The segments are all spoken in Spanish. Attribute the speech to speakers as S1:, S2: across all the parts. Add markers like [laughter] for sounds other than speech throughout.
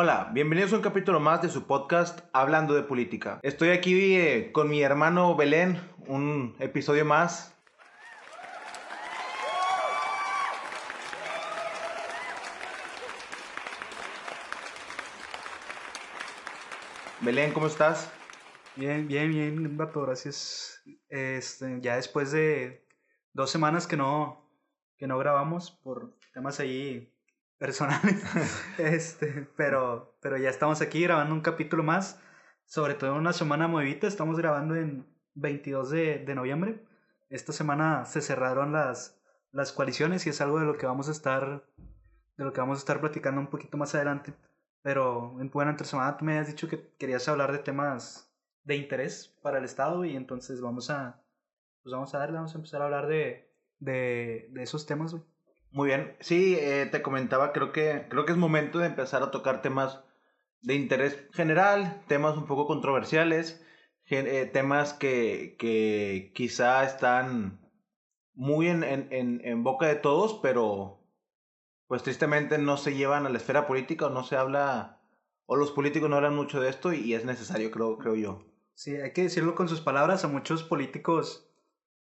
S1: Hola, bienvenidos a un capítulo más de su podcast Hablando de Política. Estoy aquí eh, con mi hermano Belén, un episodio más. Belén, ¿cómo estás?
S2: Bien, bien, bien, Vato, gracias. Este, ya después de dos semanas que no, que no grabamos por temas ahí personales, [laughs] este, pero, pero ya estamos aquí grabando un capítulo más, sobre todo en una semana movida, estamos grabando en 22 de, de noviembre. Esta semana se cerraron las, las coaliciones y es algo de lo que vamos a estar, de lo que vamos a estar platicando un poquito más adelante. Pero en buena entre semana tú me has dicho que querías hablar de temas de interés para el Estado y entonces vamos a, pues vamos a darle, vamos a empezar a hablar de, de, de esos temas, güey.
S1: Muy bien, sí, eh, te comentaba, creo que, creo que es momento de empezar a tocar temas de interés general, temas un poco controversiales, eh, temas que, que quizá están muy en, en, en boca de todos, pero pues tristemente no se llevan a la esfera política o no se habla, o los políticos no hablan mucho de esto y es necesario, creo, creo yo.
S2: Sí, hay que decirlo con sus palabras, a muchos políticos,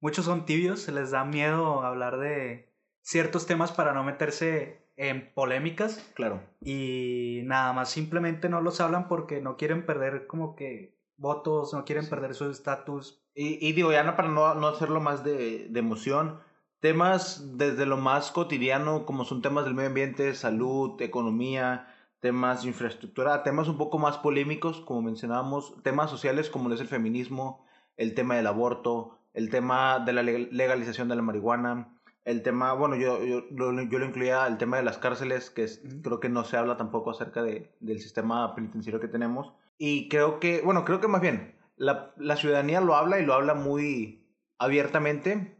S2: muchos son tibios, se les da miedo hablar de ciertos temas para no meterse en polémicas.
S1: Claro.
S2: Y nada más, simplemente no los hablan porque no quieren perder como que votos, no quieren perder su estatus.
S1: Y, y, digo, ya no para no, no hacerlo más de, de emoción, temas desde lo más cotidiano, como son temas del medio ambiente, salud, economía, temas de infraestructura, temas un poco más polémicos, como mencionábamos, temas sociales como es el feminismo, el tema del aborto, el tema de la legalización de la marihuana, el tema, bueno, yo, yo, yo, lo incluía el tema de las cárceles, que creo que no se habla tampoco acerca de, del sistema penitenciario que tenemos. Y creo que, bueno, creo que más bien, la, la ciudadanía lo habla y lo habla muy abiertamente,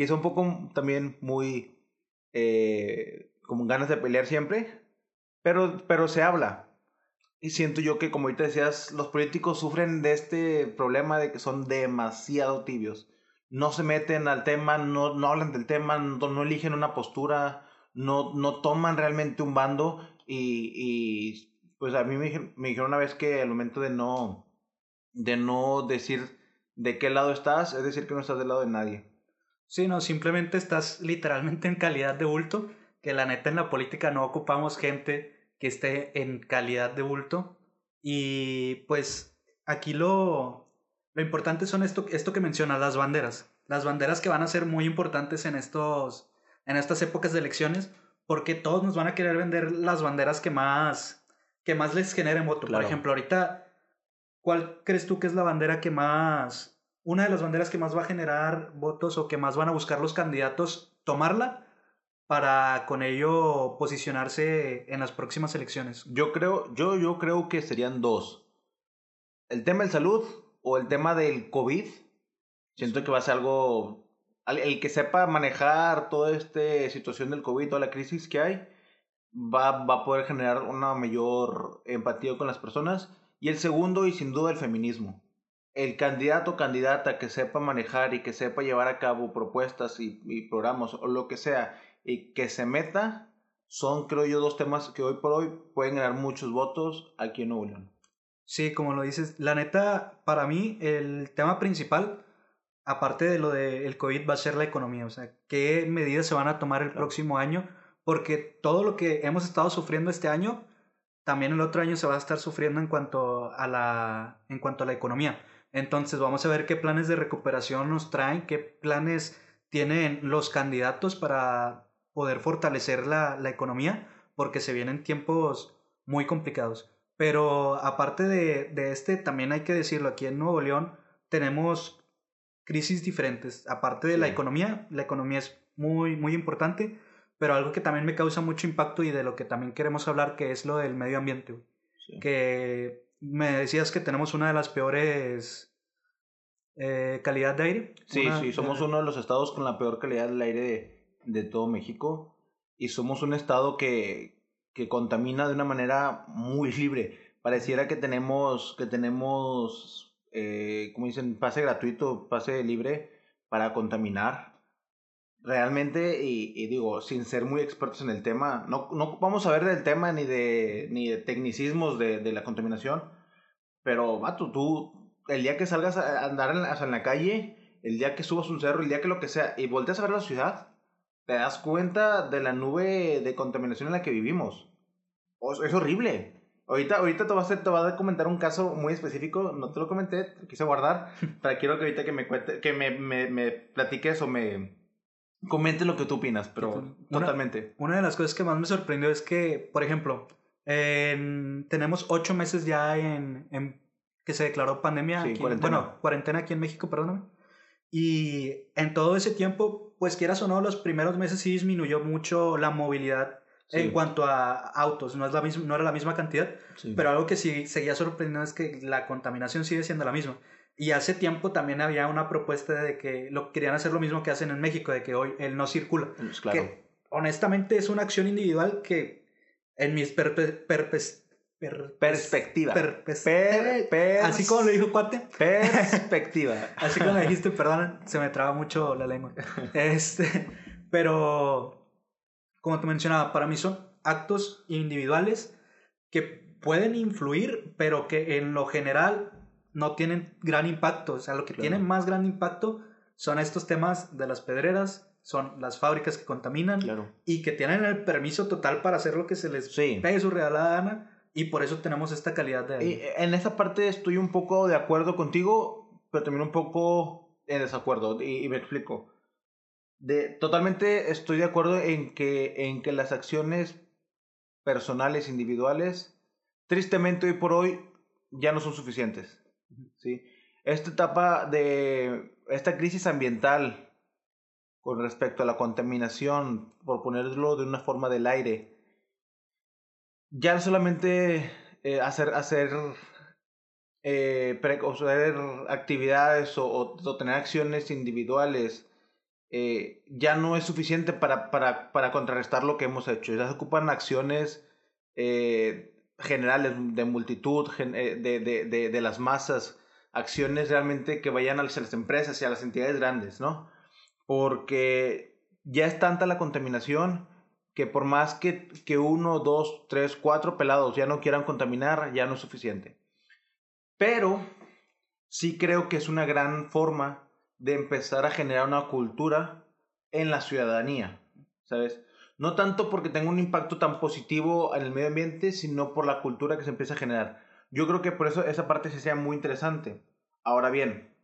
S1: Quizá un poco también muy eh, como ganas de pelear siempre, pero, pero se habla. Y siento yo que, como ahorita decías, los políticos sufren de este problema de que son demasiado tibios. No se meten al tema, no, no hablan del tema, no, eligen una postura, no, no toman realmente un bando. Y, y pues a mí me, me dijeron una vez que al momento de no, de no decir de qué lado estás, es decir que no estás del lado de nadie.
S2: Sí, no, simplemente estás literalmente en calidad de bulto, que la neta en la política no ocupamos gente que esté en calidad de bulto. Y pues aquí lo, lo importante son esto, esto que mencionas, las banderas. Las banderas que van a ser muy importantes en, estos, en estas épocas de elecciones, porque todos nos van a querer vender las banderas que más, que más les generen voto. Por ejemplo, ahorita, ¿cuál crees tú que es la bandera que más una de las banderas que más va a generar votos o que más van a buscar los candidatos tomarla para con ello posicionarse en las próximas elecciones?
S1: Yo creo, yo, yo creo que serían dos. El tema del salud o el tema del COVID. Siento que va a ser algo. El que sepa manejar toda esta situación del COVID, toda la crisis que hay, va, va a poder generar una mayor empatía con las personas. Y el segundo, y sin duda, el feminismo el candidato o candidata que sepa manejar y que sepa llevar a cabo propuestas y, programas o lo que sea y que se meta, son creo yo dos temas que hoy por hoy pueden ganar muchos votos aquí en Nuevo León.
S2: Sí, como lo dices, la neta, para mí el tema principal, aparte de lo del COVID, va a ser la economía, o sea, qué medidas se van a tomar el próximo año, porque todo lo que hemos estado sufriendo este año, también el otro año se va a estar sufriendo en cuanto a la, en cuanto a la economía. Entonces vamos a ver qué planes de recuperación nos traen, qué planes tienen los candidatos para poder fortalecer la, la economía, porque se vienen tiempos muy complicados. Pero aparte de, de, este, también hay que decirlo, aquí en Nuevo León tenemos crisis diferentes. Aparte de la economía, la economía es muy, muy importante, pero algo que también me causa mucho impacto y de lo que también queremos hablar, que es lo del medio ambiente. Que me decías que tenemos una de las peores eh, calidad de aire.
S1: Sí, sí, somos uno de los estados con la peor calidad del aire de, de todo México y somos un estado que, que contamina de una manera muy libre. Pareciera que tenemos, que tenemos, eh, como dicen, pase gratuito, pase libre para contaminar. realmente, y, digo, sin ser muy expertos en el tema, no, no vamos a ver del tema ni de, ni de tecnicismos de, de la contaminación, pero, vato, tú, el día que salgas a andar en la, en la calle, el día que subas un cerro, el día que lo que sea, y volteas a ver la ciudad, te das cuenta de la nube de contaminación en la que vivimos. Es horrible. Ahorita, ahorita te, voy a te voy a comentar un caso muy específico, no te lo comenté, lo quise guardar, [laughs] pero quiero que ahorita que me cuente, que me, me, me platiques o me, Comente lo que tú opinas, pero totalmente.
S2: Una de las cosas que más me sorprendió es que, por ejemplo, tenemos ocho meses ya en, en, que se declaró pandemia. aquí, cuarentena. Bueno, cuarentena aquí en México, perdóname. Y en todo ese tiempo, pues quieras o no, los primeros meses sí disminuyó mucho la movilidad en cuanto a autos. No, es la misma, no era la misma cantidad, pero algo que sí seguía sorprendiendo es que la contaminación sigue siendo la misma. Y hace tiempo también había una propuesta de que lo, querían hacer lo mismo que hacen en México, de que hoy él no circula. Pues claro. Que honestamente es una acción individual que en mis
S1: perspectiva.
S2: así como lo dijo Cuate.
S1: Perspectiva. [laughs]
S2: así como lo dijiste, perdón, se me traba mucho la lengua. [laughs] Este, pero, como te mencionaba, para mí son actos individuales que pueden influir, pero que en lo general no tienen gran impacto. O sea, lo que tiene más gran impacto son estos temas de las pedreras, son las fábricas que contaminan y que tienen el permiso total para hacer lo que se les sí. pegue su regalada gana y por eso tenemos esta calidad de
S1: Y en esa parte estoy un poco de acuerdo contigo, pero también un poco en desacuerdo y, me explico. De, totalmente estoy de acuerdo en que, en que las acciones personales, individuales, tristemente hoy por hoy ya no son suficientes. ¿sí? Esta etapa de esta crisis ambiental con respecto a la contaminación, por ponerlo de una forma del aire, ya solamente eh, hacer, hacer, eh, actividades o, tener acciones individuales, eh, ya no es suficiente para, para, para, contrarrestar lo que hemos hecho. Ya se ocupan acciones eh, generales de multitud, de, de, de, de, las masas, acciones realmente que vayan a las empresas y a las entidades grandes, ¿no? Porque ya es tanta la contaminación que por más que, que uno, dos, tres, cuatro pelados ya no quieran contaminar, ya no es suficiente. Pero sí creo que es una gran forma de empezar a generar una cultura en la ciudadanía, ¿sabes? No tanto porque tenga un impacto tan positivo en el medio ambiente, sino por la cultura que se empieza a generar. Yo creo que por eso esa parte se sea muy interesante. Ahora bien,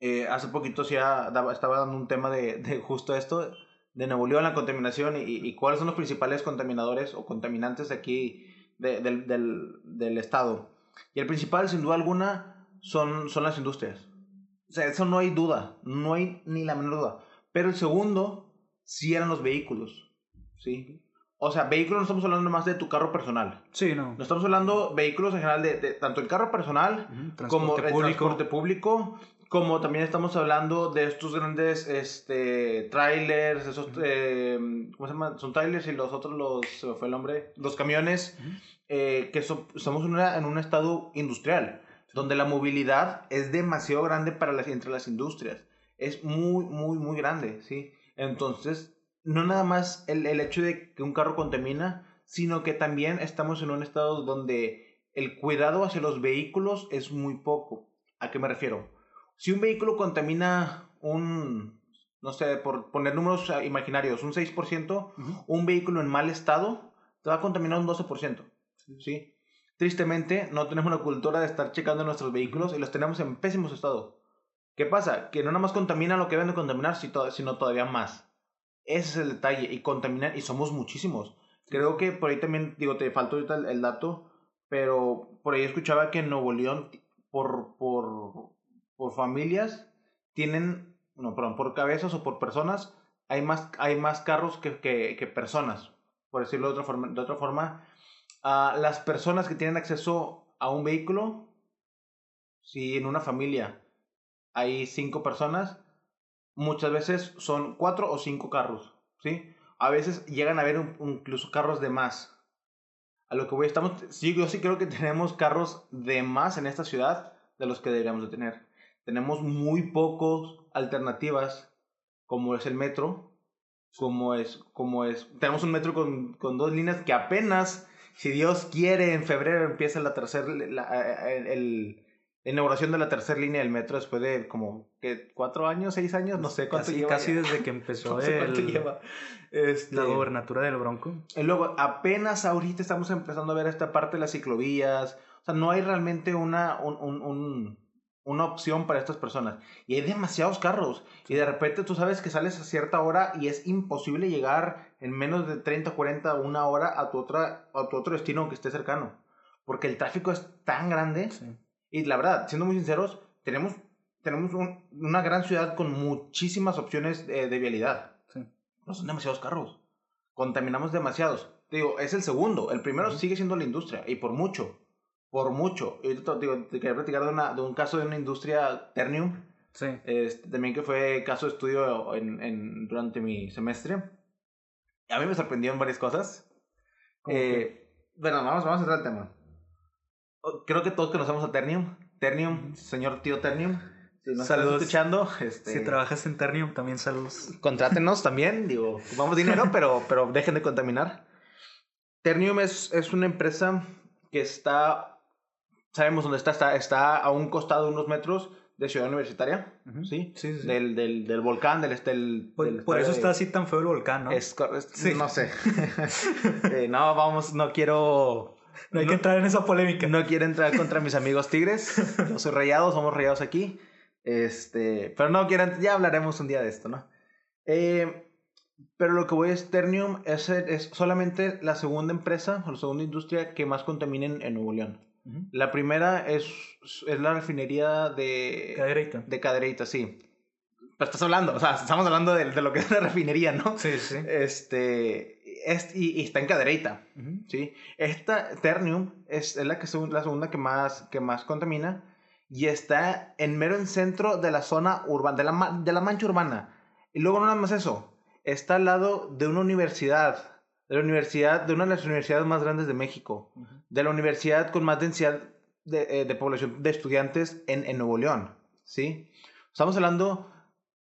S1: eh, hace poquito ya estaba dando un tema de, de, justo esto, de Nuevo León, la contaminación y, y, cuáles son los principales contaminadores o contaminantes aquí del, del, del, estado. Y el principal, sin duda alguna, son, son las industrias. O sea, eso no hay duda, no hay ni la menor duda. Pero el segundo, sí eran los vehículos. ¿sí? O sea, vehículos no estamos hablando más de tu carro personal.
S2: Sí, no.
S1: No estamos hablando vehículos en general de, tanto el carro personal como el transporte público, como también estamos hablando de estos grandes este trailers, esos eh, ¿cómo se llama? Son trailers y los otros los se me fue el nombre, los camiones eh, que estamos en, en un estado industrial donde la movilidad es demasiado grande para las entre las industrias. Es muy muy muy grande, ¿sí? Entonces, no nada más el, el hecho de que un carro contamina, sino que también estamos en un estado donde el cuidado hacia los vehículos es muy poco. ¿A qué me refiero? Si un vehículo contamina un, no sé, por poner números imaginarios, un 6%, un vehículo en mal estado te va a contaminar un 12%. ¿sí? Tristemente, no tenemos una cultura de estar checando nuestros vehículos y los tenemos en pésimo estado. ¿Qué pasa? Que no nada más contamina lo que deben de contaminar, sino todavía más. Ese es el detalle. Y contaminar, y somos muchísimos. Creo que por ahí también, digo, te faltó ahorita el, dato, pero por ahí escuchaba que en Nuevo León, por, por, por familias, tienen, no, perdón, por cabezas o por personas, hay más, hay más carros que, que, personas, por decirlo de otra forma. De otra forma las personas que tienen acceso a un vehículo, si en una familia hay cinco personas, muchas veces son cuatro o cinco carros, ¿sí? A veces llegan a haber incluso carros de más. A lo que voy, estamos, sí, yo sí creo que tenemos carros de más en esta ciudad de los que deberíamos de tener. Tenemos muy pocas alternativas, como es el metro, como es, como es. Tenemos un metro con, con dos líneas que apenas, si Dios quiere, en febrero empieza la tercera, la, el, inauguración de la tercera línea del metro después de como ¿qué, cuatro años, seis años, no sé cuánto
S2: casi,
S1: lleva.
S2: Casi desde que empezó [laughs] lleva. Este, la gobernatura del Bronco.
S1: Y luego, apenas ahorita estamos empezando a ver esta parte de las ciclovías. O sea, no hay realmente una, un, un, un una opción para estas personas. Y hay demasiados carros. Y de repente tú sabes que sales a cierta hora y es imposible llegar en menos de 30, 40, una hora a tu, otra, a tu otro destino aunque esté cercano. Porque el tráfico es tan grande. Y la verdad, siendo muy sinceros, tenemos, tenemos una gran ciudad con muchísimas opciones de, de vialidad. No son demasiados carros. Contaminamos demasiados. digo, es el segundo. El primero sigue siendo la industria. Y por mucho por mucho. Y te, digo, te quería platicar de, una, de un caso de una industria Ternium. Sí. Este, también que fue caso de estudio en, en, durante mi semestre. A mí me sorprendieron varias cosas. Eh, bueno, vamos, vamos a entrar al tema. Creo que todos conocemos a Ternium. Ternium, señor tío Ternium.
S2: Si nos saludos. escuchando, este, si trabajas en Ternium, también saludos.
S1: Contrátenos también, digo, vamos dinero, [laughs] pero, pero dejen de contaminar. Ternium es, es una empresa que está sabemos dónde está, está, está a un costado de unos metros de Ciudad Universitaria, ¿sí? Sí, sí, Del, del, del, volcán, del... del,
S2: por, eso está así tan feo el volcán, ¿no?
S1: Es, sí. No sé. [laughs] eh, no, vamos, no quiero...
S2: No hay que entrar en esa polémica.
S1: No quiero entrar contra mis amigos tigres. [laughs] Yo soy rayado, somos rayados aquí. Este, pero no quiero, ya hablaremos un día de esto, ¿no? Eh, pero lo que voy a Sternium es, es solamente la segunda empresa o la segunda industria que más contamina en Nuevo León. La primera es, es la refinería de...
S2: Cadereyta.
S1: De Cadereyta, sí. Pero estás hablando, o sea, estamos hablando de, de, lo que es la refinería, ¿no?
S2: Sí, sí.
S1: Este, es, y, está en Cadereyta, ¿sí? Esta Ternium es, es la, que, la segunda que más, que más contamina y está en mero en centro de la zona urbana, de la, de la mancha urbana. Y luego no nada más eso, está al lado de una universidad de la universidad, de una de las universidades más grandes de México, de la universidad con más densidad de, eh, de población de estudiantes en, en, Nuevo León, ¿sí? Estamos hablando,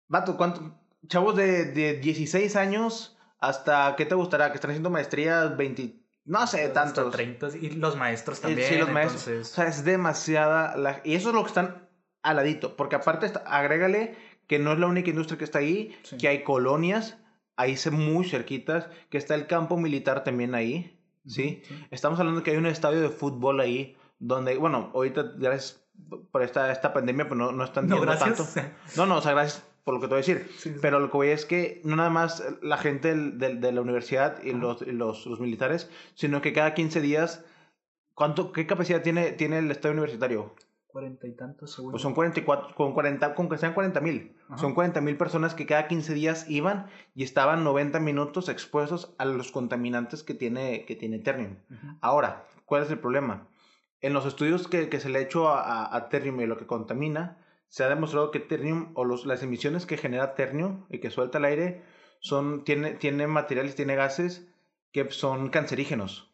S1: vato, ¿cuánto? Chavos de, de 16 años hasta, ¿qué te gustará? Que están haciendo maestrías 20, no sé, tantos.
S2: 30, y los maestros también.
S1: Sí, los maestros. O sea, es demasiada, la, y eso es lo que están aladito, porque aparte, agrégale que no es la única industria que está ahí, que hay colonias ahí se muy cerquitas, que está el campo militar también ahí, ¿sí? Estamos hablando que hay un estadio de fútbol ahí, donde, bueno, ahorita gracias por esta, esta pandemia, pues no, no están no, tanto. No, no, o sea, gracias por lo que te voy a decir. Pero lo que voy es que no nada más la gente de, de la universidad y, los, los, los, militares, sino que cada 15 días, ¿cuánto, ¿qué capacidad tiene, tiene el estadio universitario?
S2: Cuarenta y tantos segundos.
S1: Pues son 44, con 40, con que sean 40 mil. Son 40 mil personas que cada 15 días iban y estaban 90 minutos expuestos a los contaminantes que tiene, que tiene Ternium. Ahora, ¿cuál es el problema? En los estudios que, que se le ha hecho a, a, Ternium y lo que contamina, se ha demostrado que Ternium o los, las emisiones que genera Ternium y que suelta el aire son, tiene, tiene materiales, tiene gases que son cancerígenos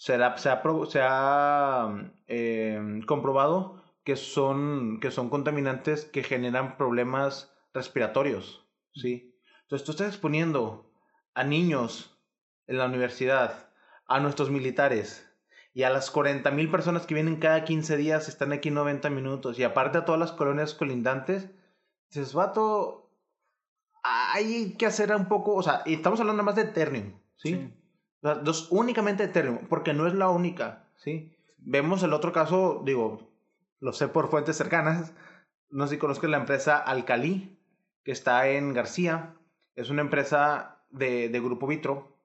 S1: se ha, se ha, se ha eh, comprobado que son, que son contaminantes que generan problemas respiratorios, ¿sí? Entonces tú estás exponiendo a niños en la universidad, a nuestros militares y a las 40 mil personas que vienen cada 15 días, están aquí 90 minutos y aparte a todas las colonias colindantes, dices, vato, hay que hacer un poco, o sea, estamos hablando más de Eternium, ¿sí? sí dos, únicamente Ethereum, porque no es la única, ¿sí? Vemos el otro caso, digo, lo sé por fuentes cercanas, no sé si conozco la empresa Alcalí, que está en García, es una empresa de, de Grupo Vitro,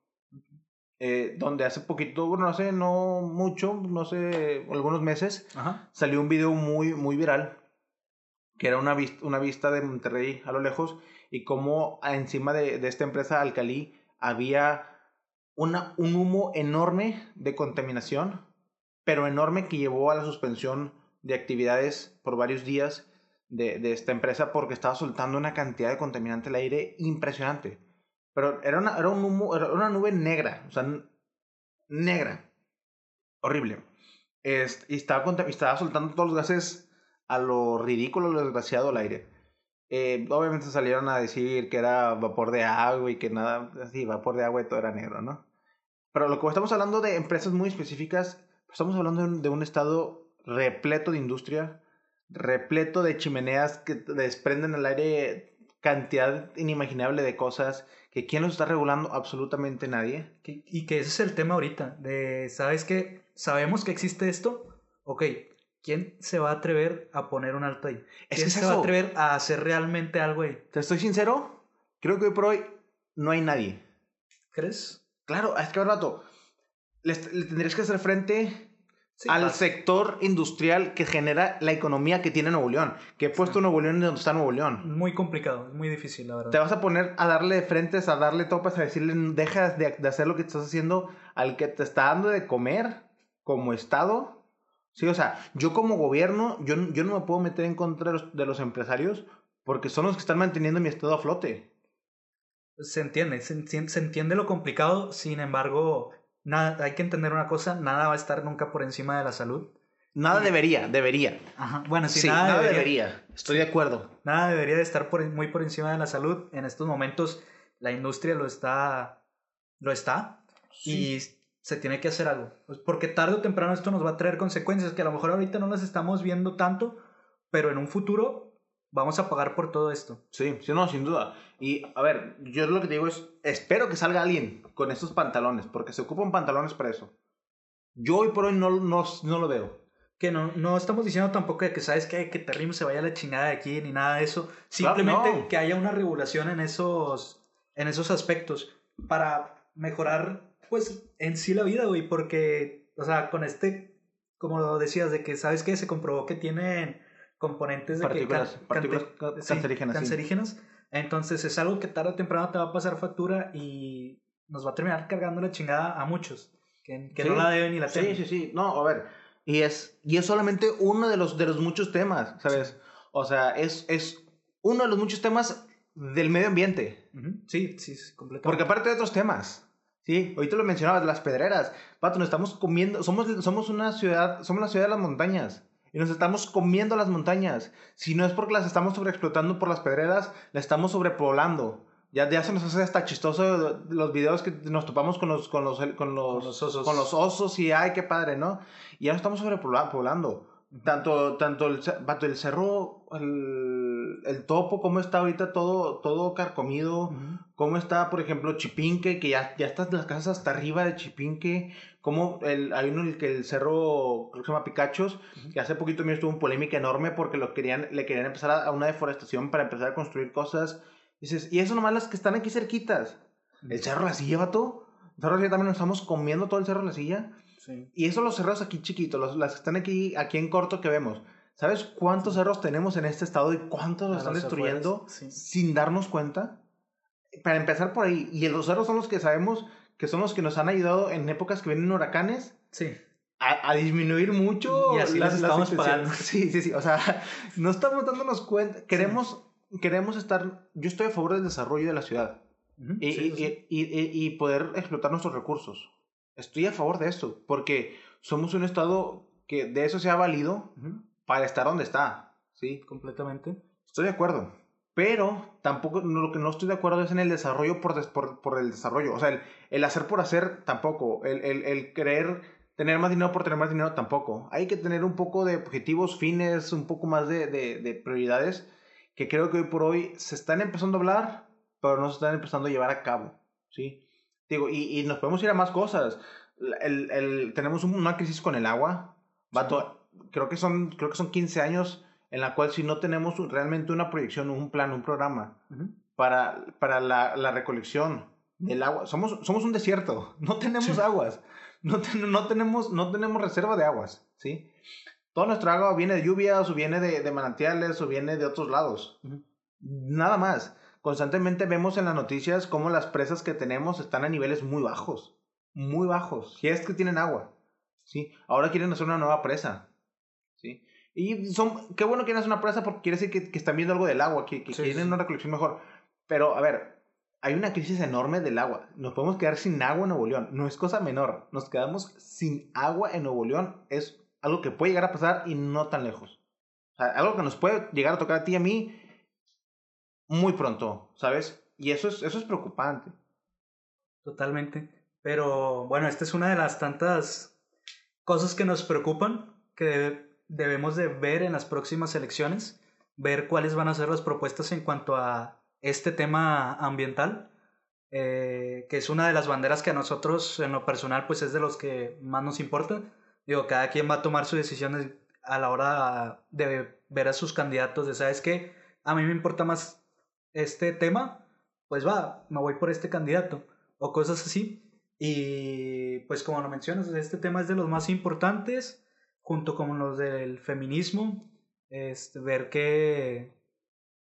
S1: eh, donde hace poquito, bueno, hace no mucho, no sé, algunos meses, salió un video muy, muy viral, que era una, vista, una vista de Monterrey a lo lejos, y cómo encima de, de esta empresa Alcalí había una, un humo enorme de contaminación, pero enorme que llevó a la suspensión de actividades por varios días de, esta empresa porque estaba soltando una cantidad de contaminante al aire impresionante. Pero era una, era un humo, era una nube negra, o sea, negra, horrible. y estaba, estaba soltando todos los gases a lo ridículo, lo desgraciado al aire. Eh, obviamente salieron a decir que era vapor de agua y que nada, así, vapor de agua y todo era negro, ¿no? Pero lo que estamos hablando de empresas muy específicas, estamos hablando de un estado repleto de industria, repleto de chimeneas que desprenden al aire cantidad inimaginable de cosas, que quién los está regulando absolutamente nadie.
S2: Y que ese es el tema ahorita, de, ¿sabes qué? Sabemos que existe esto, ok, ¿quién se va a atrever a poner un alto ahí? ¿Quién se va a atrever a hacer realmente algo ahí?
S1: Te estoy sincero, creo que hoy por hoy no hay nadie.
S2: ¿Crees?
S1: Claro, es que rato. Le, tendrías que hacer frente al sector industrial que genera la economía que tiene Nuevo León. Que he puesto Nuevo León donde está Nuevo León.
S2: Muy complicado, muy difícil, la verdad.
S1: Te vas a poner a darle frentes, a darle topas, a decirle, deja de, hacer lo que estás haciendo al que te está dando de comer como Estado. Sí, o sea, yo como gobierno, yo, yo no me puedo meter en contra de los, de los empresarios porque son los que están manteniendo mi Estado a flote
S2: se entiende, se, entiende lo complicado, sin embargo, nada, hay que entender una cosa, nada va a estar nunca por encima de la salud.
S1: Nada debería, debería.
S2: Ajá. Bueno,
S1: sí, nada, debería, Estoy de acuerdo.
S2: Nada debería de estar por, muy por encima de la salud. En estos momentos la industria lo está, lo está y se tiene que hacer algo. Pues porque tarde o temprano esto nos va a traer consecuencias que a lo mejor ahorita no las estamos viendo tanto, pero en un futuro vamos a pagar por todo esto.
S1: Sí, sí, no, sin duda. Y a ver, yo lo que te digo es, espero que salga alguien con estos pantalones, porque se ocupan pantalones para eso. Yo hoy por hoy no, no, no lo veo.
S2: Que no, no estamos diciendo tampoco que, sabes que, que Terrimo se vaya a la chingada de aquí ni nada de eso. Simplemente que haya una regulación en esos, en esos aspectos para mejorar, pues, en sí la vida, güey. Porque, o sea, con este, como lo decías, de que, ¿sabes que Se comprobó que tienen componentes de
S1: partículas, partículas cancerígenas.
S2: cancerígenas. Entonces es algo que tarde o temprano te va a pasar factura y nos va a terminar cargando la chingada a muchos que, que no la deben ni la
S1: tienen. Sí, sí, sí. No, a ver. Y es, y es solamente uno de los, de los muchos temas, ¿sabes? O sea, es, es uno de los muchos temas del medio ambiente.
S2: Sí, sí, completamente.
S1: Porque aparte de otros temas. Sí, ahorita lo mencionabas, las pedreras. Pato, nos estamos comiendo, somos, somos una ciudad, somos la ciudad de las montañas y nos estamos comiendo las montañas. Si no es porque las estamos sobreexplotando por las pedreras, las estamos sobrepoblando. Ya, ya se nos hace hasta chistoso los videos que nos topamos con los, con los, con los, osos. Con los osos y ay, qué padre, ¿no? Y ya nos estamos sobrepoblando. Tanto, tanto el, el cerro, el, el, topo, cómo está ahorita todo, todo carcomido, cómo está, por ejemplo, Chipinque, que ya, ya están las casas hasta arriba de Chipinque, como el, hay uno el que el cerro, creo que se llama Picachos, que hace poquito mío estuvo un polémica enorme porque lo querían, le querían empezar a, una deforestación para empezar a construir cosas. Y dices, y eso nomás las que están aquí cerquitas. El cerro La Silla, todo El cerro La Silla también nos estamos comiendo todo el cerro La Silla. Sí. Y eso los cerros aquí chiquitos, los, las que están aquí, aquí en corto que vemos. ¿Sabes cuántos cerros tenemos en este estado y cuántos los están destruyendo sin darnos cuenta? Para empezar por ahí. Y los cerros son los que sabemos que son los que nos han ayudado en épocas que vienen huracanes.
S2: Sí.
S1: A, disminuir mucho
S2: y así las, estamos pagando. [laughs]
S1: Sí, sí, sí. O sea, no estamos dándonos cuenta. Queremos, queremos estar. Yo estoy a favor del desarrollo de la ciudad y, y, y, poder explotar nuestros recursos. Estoy a favor de eso porque somos un estado que de eso se ha valido para estar donde está. Sí,
S2: completamente.
S1: Estoy de acuerdo. Pero tampoco, lo que no estoy de acuerdo es en el desarrollo por, por, por el desarrollo. O sea, el, el, hacer por hacer tampoco. El, el, el querer tener más dinero por tener más dinero tampoco. Hay que tener un poco de objetivos, fines, un poco más de, de, de prioridades que creo que hoy por hoy se están empezando a hablar, pero no se están empezando a llevar a cabo. ¿sí? Digo, y, y nos podemos ir a más cosas. El, el, tenemos una crisis con el agua. Vato, creo que son, creo que son 15 años en la cual si no tenemos realmente una proyección, un plan, un programa para, para la, la, recolección del agua, somos, somos un desierto, [laughs] no tenemos aguas, no, no, tenemos, no tenemos reserva de aguas, ¿sí? Toda nuestra agua viene de lluvias o viene de, de manantiales o viene de otros lados. Nada más. Constantemente vemos en las noticias cómo las presas que tenemos están a niveles muy bajos. Muy bajos. Si es que tienen agua. ¿sí? Ahora quieren hacer una nueva presa. ¿Sí? Y son, qué bueno que no una presa porque quiere decir que, que, están viendo algo del agua, que, que tienen una recolección mejor. Pero, a ver, hay una crisis enorme del agua. Nos podemos quedar sin agua en Nuevo León. No es cosa menor. Nos quedamos sin agua en Nuevo León. Es algo que puede llegar a pasar y no tan lejos. O sea, algo que nos puede llegar a tocar a ti y a mí muy pronto, ¿sabes? Y eso es, eso es preocupante.
S2: Totalmente. Pero bueno, esta es una de las tantas cosas que nos preocupan, que debemos de ver en las próximas elecciones, ver cuáles van a ser las propuestas en cuanto a este tema ambiental, eh, que es una de las banderas que a nosotros en lo personal pues es de los que más nos importa. Digo, cada quien va a tomar sus decisiones a la hora de ver a sus candidatos, de sabes que a mí me importa más este tema, pues va, me voy por este candidato o cosas así. Y pues como lo mencionas, este tema es de los más importantes, junto con los del feminismo, este, ver qué,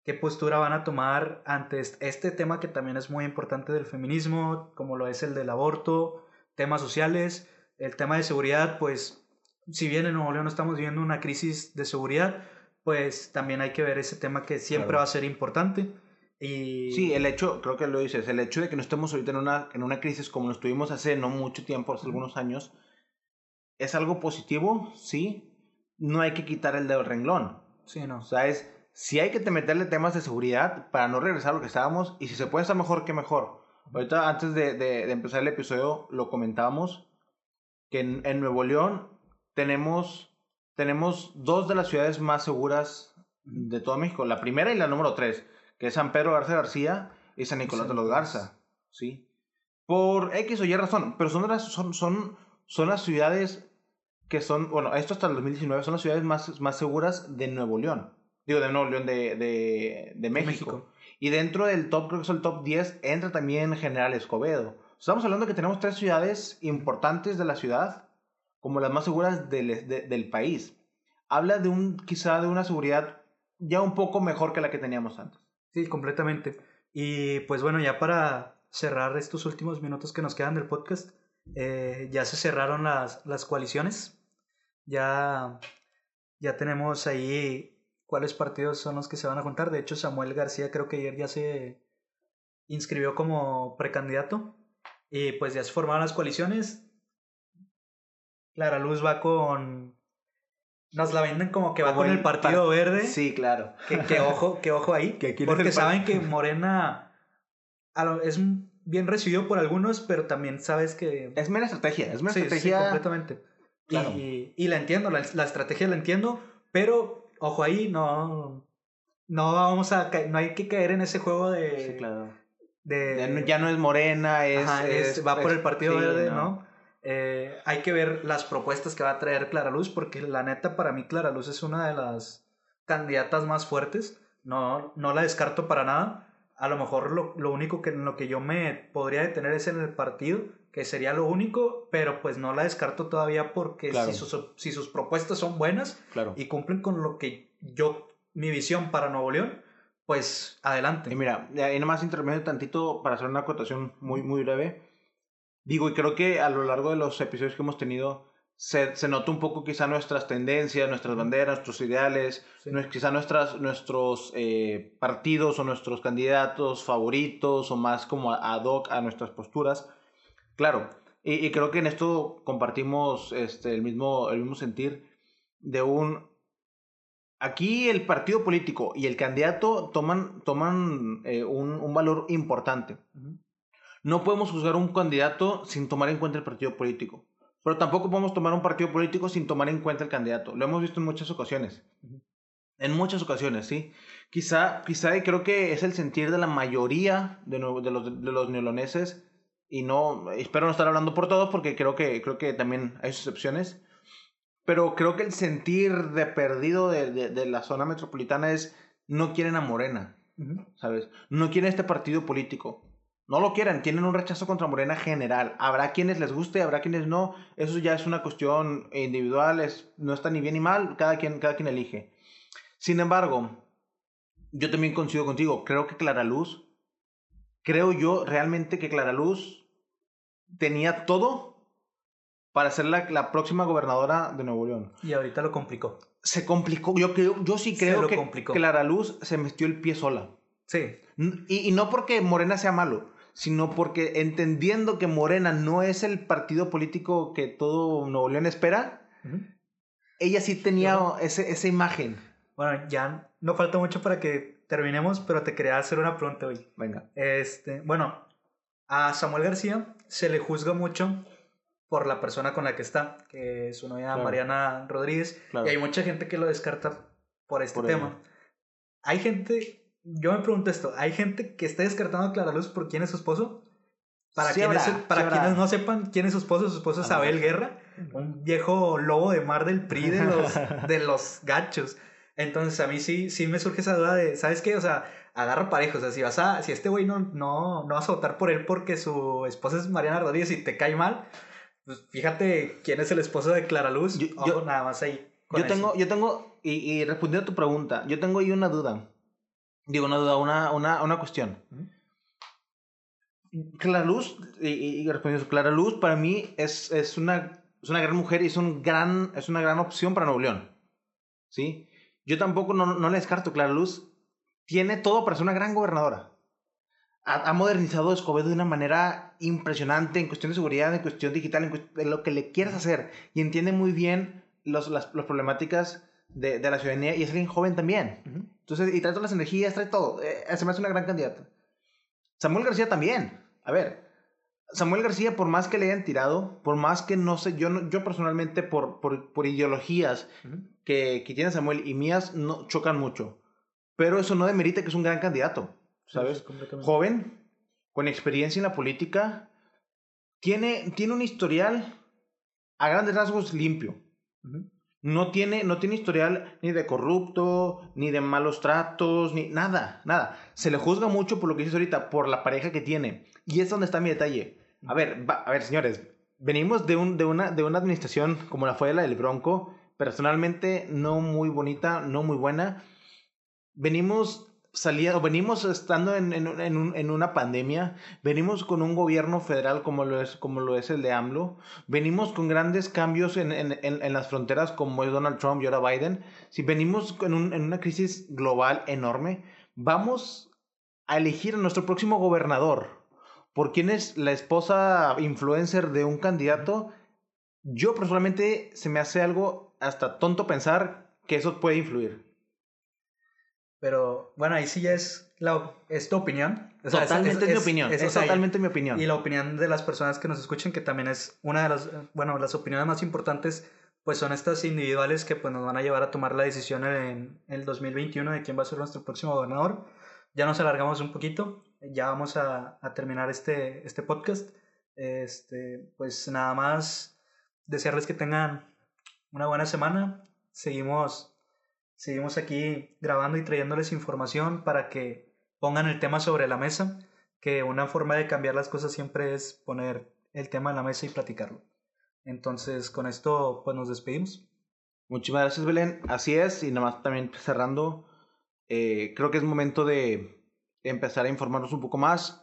S2: qué postura van a tomar ante este tema que también es muy importante del feminismo, como lo es el del aborto, temas sociales, el tema de seguridad, pues si bien en Nuevo León estamos viviendo una crisis de seguridad, pues también hay que ver ese tema que siempre va a ser importante. Y...
S1: Sí, el hecho, creo que lo dices, el hecho de que no estemos ahorita en una, en una crisis como lo estuvimos hace no mucho tiempo, hace algunos años, es algo positivo, sí. No hay que quitar el dedo renglón.
S2: Sí, no.
S1: O sea, es, si hay que meterle temas de seguridad para no regresar a lo que estábamos, y si se puede estar mejor, que mejor. Ahorita, antes de, de, empezar el episodio, lo comentábamos, que en, en Nuevo León tenemos, tenemos dos de las ciudades más seguras de todo México. La primera y la número tres que es San Pedro Garza García y San Nicolás de los Garza, ¿sí? Por X o Y razón, pero son son, son, son las ciudades que son, bueno, esto hasta el 2019, son las ciudades más, más seguras de Nuevo León. Digo, de Nuevo León, de, de, de México. Y dentro del top, creo que es el top 10, entra también General Escobedo. Estamos hablando de que tenemos tres ciudades importantes de la ciudad como las más seguras del, del país. Habla de un, quizá de una seguridad ya un poco mejor que la que teníamos antes.
S2: Sí, completamente. Y pues bueno, ya para cerrar estos últimos minutos que nos quedan del podcast, eh, ya se cerraron las, las coaliciones. Ya, ya tenemos ahí cuáles partidos son los que se van a juntar. De hecho, Samuel García creo que ayer ya se inscribió como precandidato. Y pues ya se formaron las coaliciones. Clara Luz va con nos la venden como que va con el Partido Verde.
S1: Sí, claro.
S2: Que, ojo, que ojo ahí. porque saben que Morena es bien recibido por algunos, pero también sabes que...
S1: Es mera estrategia, es mera estrategia.
S2: Sí, completamente. Y, y, la entiendo, la, la, estrategia la entiendo, pero ojo ahí, no... No vamos a... No hay que caer en ese juego de...
S1: Sí, claro. De, ya no es Morena, es...
S2: va por el Partido Verde, ¿no? Eh, hay que ver las propuestas que va a traer Clara Luz, porque la neta para mí Clara Luz es una de las candidatas más fuertes. No, no la descarto para nada. A lo mejor lo, lo único que en lo que yo me podría detener es en el partido, que sería lo único, pero pues no la descarto todavía porque si, sus, si sus propuestas son buenas y cumplen con lo que yo, mi visión para Nuevo León, pues adelante.
S1: Y mira, ahí nomás intermedio tantito para hacer una acotación muy, muy breve. Digo, y creo que a lo largo de los episodios que hemos tenido, se, se nota un poco quizá nuestras tendencias, nuestras banderas, nuestros ideales, quizá nuestras, nuestros eh, partidos o nuestros candidatos favoritos o más como ad hoc a nuestras posturas. Claro, y, creo que en esto compartimos este, el, mismo, el mismo sentir de un... Aquí el partido político y el candidato toman, toman eh, un, un, valor importante. No podemos juzgar un candidato sin tomar en cuenta el partido político. Pero tampoco podemos tomar un partido político sin tomar en cuenta el candidato. Lo hemos visto en muchas ocasiones. En muchas ocasiones, sí. Quizá, quizá y creo que es el sentir de la mayoría de, los, de los neoloneses. Y no, espero no estar hablando por todos porque creo que, creo que también hay excepciones. Pero creo que el sentir de perdido de, de, la zona metropolitana es no quieren a Morena, ¿sabes? No quieren este partido político no lo quieran, tienen un rechazo contra Morena general. Habrá quienes les guste, habrá quienes no. Eso ya es una cuestión individual, es, no está ni bien ni mal, cada quien, cada quien elige. Sin embargo, yo también coincido contigo, creo que Clara Luz, creo yo realmente que Clara Luz tenía todo para ser la, la próxima gobernadora de Nuevo León.
S2: Y ahorita lo complicó.
S1: Se complicó, yo, creo, yo sí creo que complicó. Clara Luz se metió el pie sola.
S2: Sí.
S1: Y, y no porque Morena sea malo, sino porque entendiendo que Morena no es el partido político que todo Nuevo León espera, ella sí tenía ese, esa imagen.
S2: Bueno, ya no falta mucho para que terminemos, pero te quería hacer una pregunta, güey.
S1: Venga.
S2: Este, bueno, a Samuel García se le juzga mucho por la persona con la que está, que es su novia
S1: Claro.
S2: Mariana Rodríguez,
S1: Claro.
S2: y hay mucha gente que lo descarta por este
S1: Por
S2: tema.
S1: ella.
S2: Hay gente, yo me pregunto esto, ¿hay gente que está descartando a Clara Luz por quién es su esposo? Para,
S1: Sí
S2: quienes,
S1: habrá,
S2: para
S1: sí
S2: quienes no sepan quién es su esposo, su esposo es Abel. Guerra, un viejo lobo de mar del PRI de los, [laughs] de los gachos. Entonces a mí sí, sí me surge esa duda de, ¿sabes qué? O sea, agarra parejo. O sea, si vas a, si este güey no, no, no vas a votar por él porque su esposa es Mariana Rodríguez y te cae mal, pues fíjate quién es el esposo de Clara Luz.
S1: Yo-
S2: Ojo,
S1: yo-
S2: nada más ahí.
S1: Yo
S2: eso.
S1: tengo, yo tengo, y, y respondiendo a tu pregunta, yo tengo ahí una duda. Digo, una duda, una, una, una cuestión. Clara Luz, y, y- respondiendo, Clara Luz para mí es, es, una, es una gran mujer y es, un gran, es una gran opción para Nuevo León. ¿Sí? Yo tampoco no, no le descarto. Clara Luz tiene todo para ser una gran gobernadora. Ha, ha modernizado Escobedo de una manera impresionante en cuestión de seguridad, en cuestión digital, en, en lo que le quieras hacer. Y entiende muy bien los, las, las problemáticas de, de la ciudadanía y es alguien joven también.
S2: Ujú.
S1: Entonces, y trae todas las energías, trae todo. Eh, se me hace una gran candidata. Samuel García también. A ver, Samuel García, por más que le hayan tirado, por más que no sé, yo, no- yo personalmente, por, por, por ideologías
S2: Ujú.
S1: que, que tiene Samuel y mías, no, chocan mucho. Pero eso no demerita que es un gran candidato, ¿sabes?
S2: Sí, completamente.
S1: Joven, con experiencia en la política, tiene, tiene un historial a grandes rasgos limpio. No tiene, no tiene historial ni de corrupto, ni de malos tratos, ni nada, nada. Se le juzga mucho por lo que dices ahorita, por la pareja que tiene. Y es donde está mi detalle. A ver, va- a ver, señores, venimos de, un, de, una, de una administración como la fue la del Bronco, personalmente no muy bonita, no muy buena. Venimos saliendo, venimos estando en, en, un- en un- en una pandemia, venimos con un gobierno federal como lo es, como lo es el de AMLO, venimos con grandes cambios en, las fronteras como es Donald Trump y ahora Biden, si venimos en, un- en una crisis global enorme, vamos a elegir a nuestro próximo gobernador. ¿Por quién es la esposa influencer de un candidato? Yo personalmente se me hace algo hasta tonto pensar que eso puede influir.
S2: Pero bueno, ahí sí ya es, la, es tu opinión. O sea,
S1: totalmente es, mi opinión. Es, totalmente mi opinión.
S2: Y la opinión de las personas que nos escuchen, que también es una de las, bueno, las opiniones más importantes, pues son estas individuales que pues nos van a llevar a tomar la decisión en el 2021 de quién va a ser nuestro próximo gobernador. Ya nos alargamos un poquito, ya vamos a, a terminar este, este podcast. Este, pues nada más desearles que tengan una buena semana. Seguimos, seguimos aquí grabando y trayéndoles información para que pongan el tema sobre la mesa, que una forma de cambiar las cosas siempre es poner el tema en la mesa y platicarlo. Entonces, con esto, pues nos despedimos.
S1: Muchísimas gracias, Belén. Así es, y nada más también cerrando, eh, creo que es momento de empezar a informarnos un poco más.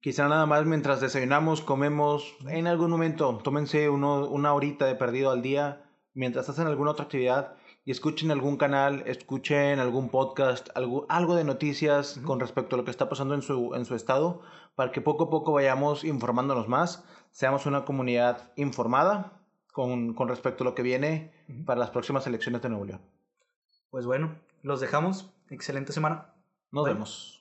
S1: Quizá nada más mientras desayunamos, comemos, en algún momento, tómense uno, una horita de perdido al día mientras hacen alguna otra actividad y escuchen algún canal, escuchen algún podcast, algo, algo de noticias con respecto a lo que está pasando en su, en su estado, para que poco a poco vayamos informándonos más, seamos una comunidad informada con, con respecto a lo que viene para las próximas elecciones de Nuevo León.
S2: Pues bueno, los dejamos. Excelente semana.
S1: Nos
S2: Bye.
S1: vemos.